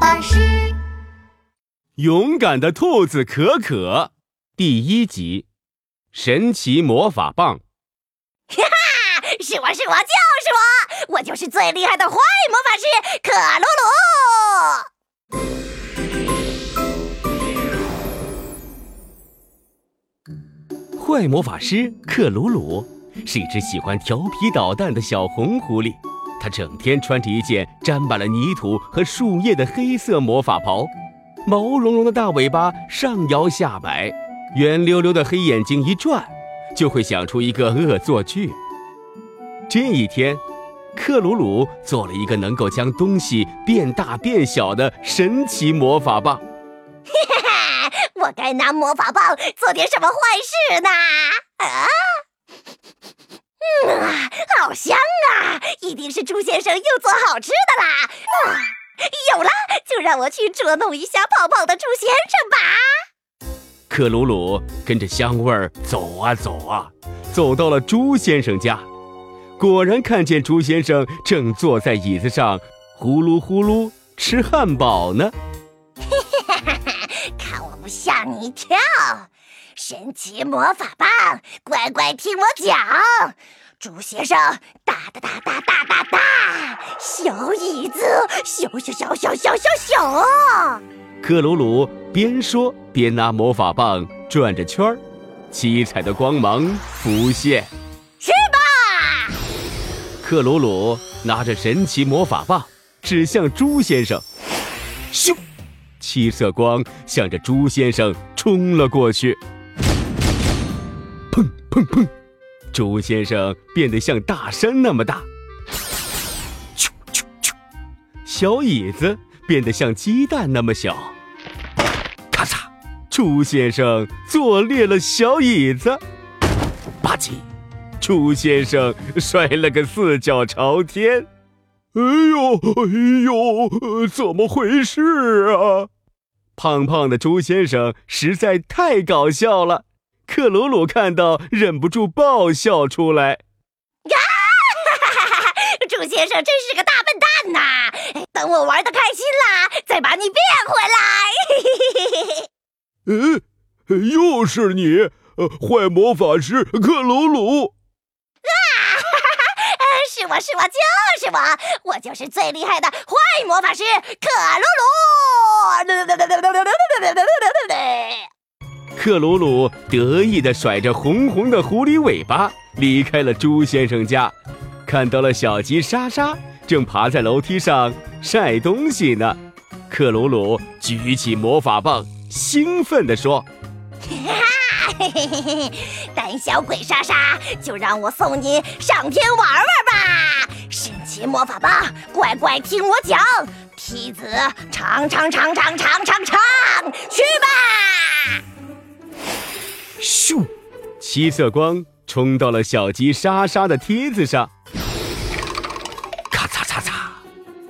巴士。勇敢的兔子可可，第一集，神奇魔法棒。哈哈，是我是我就是我，我就是最厉害的坏魔法师克鲁鲁。坏魔法师克鲁鲁是一只喜欢调皮捣蛋的小红狐狸，它整天穿着一件沾满了泥土和树叶的黑色魔法袍。毛茸茸的大尾巴上摇下摆，圆溜溜的黑眼睛一转，就会想出一个恶作剧。这一天，克鲁鲁做了一个能够将东西变大变小的神奇魔法棒。哈哈，我该拿魔法棒做点什么坏事呢？啊，好香啊！一定是猪先生又做好吃的啦！啊。有了，就让我去捉弄一下泡泡的猪先生吧。克鲁鲁跟着香味儿走啊走啊，走到了猪先生家，果然看见猪先生正坐在椅子上呼噜呼噜吃汉堡呢。看我不吓你一跳！神奇魔法棒，乖乖听我讲。猪先生，大大大大大大大，小椅子，小小小小小小小。克鲁鲁边说边拿魔法棒转着圈儿，七彩的光芒浮现。去吧！克鲁鲁拿着神奇魔法棒指向猪先生，咻！七色光向着猪先生冲了过去，砰砰砰！猪先生变得像大山那么大，啾啾啾！小椅子变得像鸡蛋那么小，咔嚓！猪先生坐裂了小椅子，吧唧！猪先生摔了个四脚朝天。哎呦哎呦，怎么回事啊？胖胖的猪先生实在太搞笑了。克鲁鲁看到，忍不住爆笑出来。呀，猪先生真是个大笨蛋呐！等我玩的开心啦，再把你变回来。嗯，又是你，呃坏魔法师克鲁鲁。啊，是我是我就是我，我就是最厉害的坏魔法师克鲁鲁。克鲁鲁得意地甩着红红的狐狸尾巴，离开了猪先生家，看到了小鸡莎莎正爬在楼梯上晒东西呢。克鲁鲁举起魔法棒，兴奋地说：“哈哈，胆小鬼莎莎，就让我送你上天玩玩吧！神奇魔法棒，乖乖听我讲，梯子长长长长长长长，去吧！”咻！七色光冲到了小鸡莎莎的梯子上，咔嚓嚓嚓！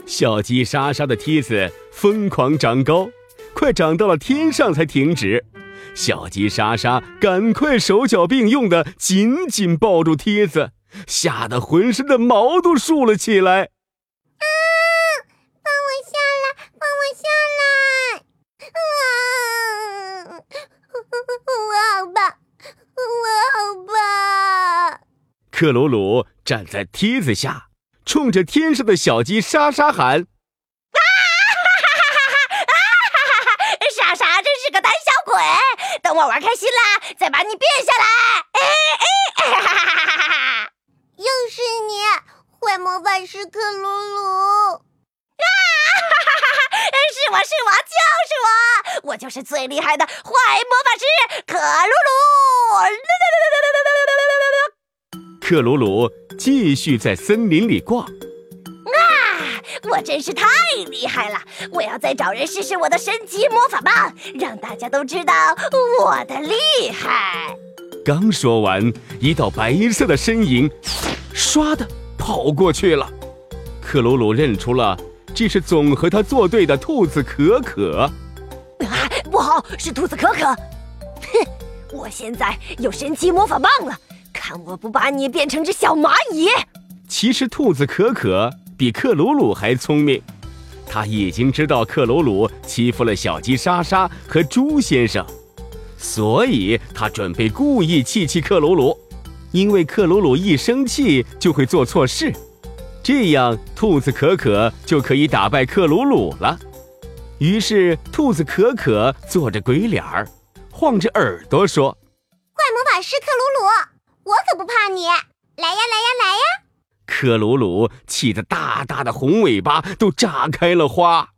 小鸡莎莎的梯子疯狂长高，快长到了天上才停止。小鸡莎莎赶快手脚并用的紧紧抱住梯子，吓得浑身的毛都竖了起来。克鲁鲁站在梯子下，冲着天上的小鸡莎莎喊：“啊哈哈哈哈哈啊哈哈哈！莎莎真是个胆小鬼！等我玩开心了，再把你变下来！”哎哎！哈哈哈哈哈哈！又是你，坏魔法师克鲁鲁！啊哈哈哈哈！是我是我就是我，我就是最厉害的坏魔法师克鲁鲁！克鲁鲁继续在森林里逛。啊，我真是太厉害了！我要再找人试试我的神奇魔法棒，让大家都知道我的厉害。刚说完，一道白色的身影唰的跑过去了。克鲁鲁认出了，这是总和他作对的兔子可可。啊，不好，是兔子可可！哼，我现在有神奇魔法棒了。看我不把你变成只小蚂蚁！其实兔子可可比克鲁鲁还聪明，他已经知道克鲁鲁欺负了小鸡莎莎和猪先生，所以他准备故意气气克鲁鲁，因为克鲁鲁一生气就会做错事，这样兔子可可就可以打败克鲁鲁了。于是，兔子可可做着鬼脸儿，晃着耳朵说：“怪魔法师克鲁鲁，我可不怕你！来呀，来呀，来呀！”克鲁鲁气得大大的红尾巴都炸开了花。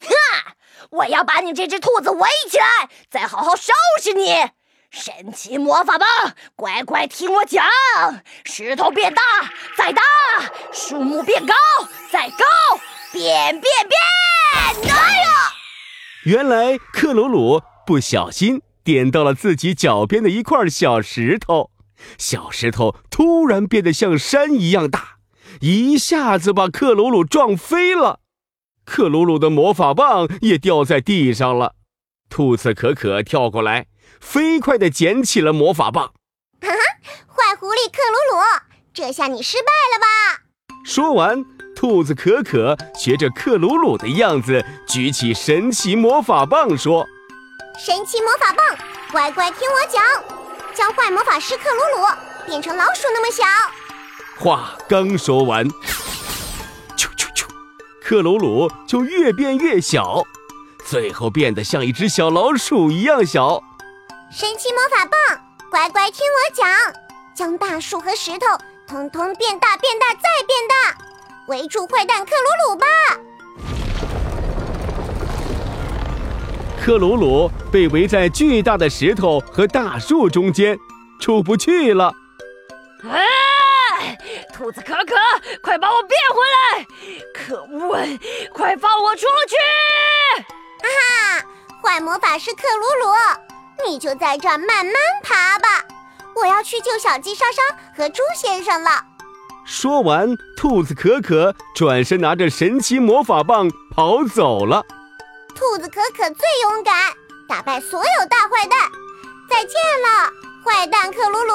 哈！我要把你这只兔子围起来，再好好收拾你！神奇魔法棒，乖乖听我讲：石头变大，再大；树木变高，再高；变变变！哎呀！原来克鲁鲁不小心点到了自己脚边的一块小石头，小石头突然变得像山一样大，一下子把克鲁鲁撞飞了。克鲁鲁的魔法棒也掉在地上了。兔子可可跳过来，飞快地捡起了魔法棒。哈哈，坏狐狸克鲁鲁，这下你失败了吧？说完。兔子可可学着克鲁鲁的样子，举起神奇魔法棒，说：“神奇魔法棒，乖乖听我讲，将坏魔法师克鲁鲁变成老鼠那么小。”话刚说完，啾啾啾，克鲁鲁就越变越小，最后变得像一只小老鼠一样小。神奇魔法棒，乖乖听我讲，将大树和石头通通变大、变大再变大。围住坏蛋克鲁鲁吧！克鲁鲁被围在巨大的石头和大树中间，出不去了。哎，兔子可可，快把我变回来！可恶，快放我出去！啊哈，坏魔法师克鲁鲁，你就在这儿慢慢爬吧。我要去救小鸡莎莎和猪先生了。说完，兔子可可转身拿着神奇魔法棒跑走了。兔子可可最勇敢，打败所有大坏蛋。再见了，坏蛋克鲁鲁。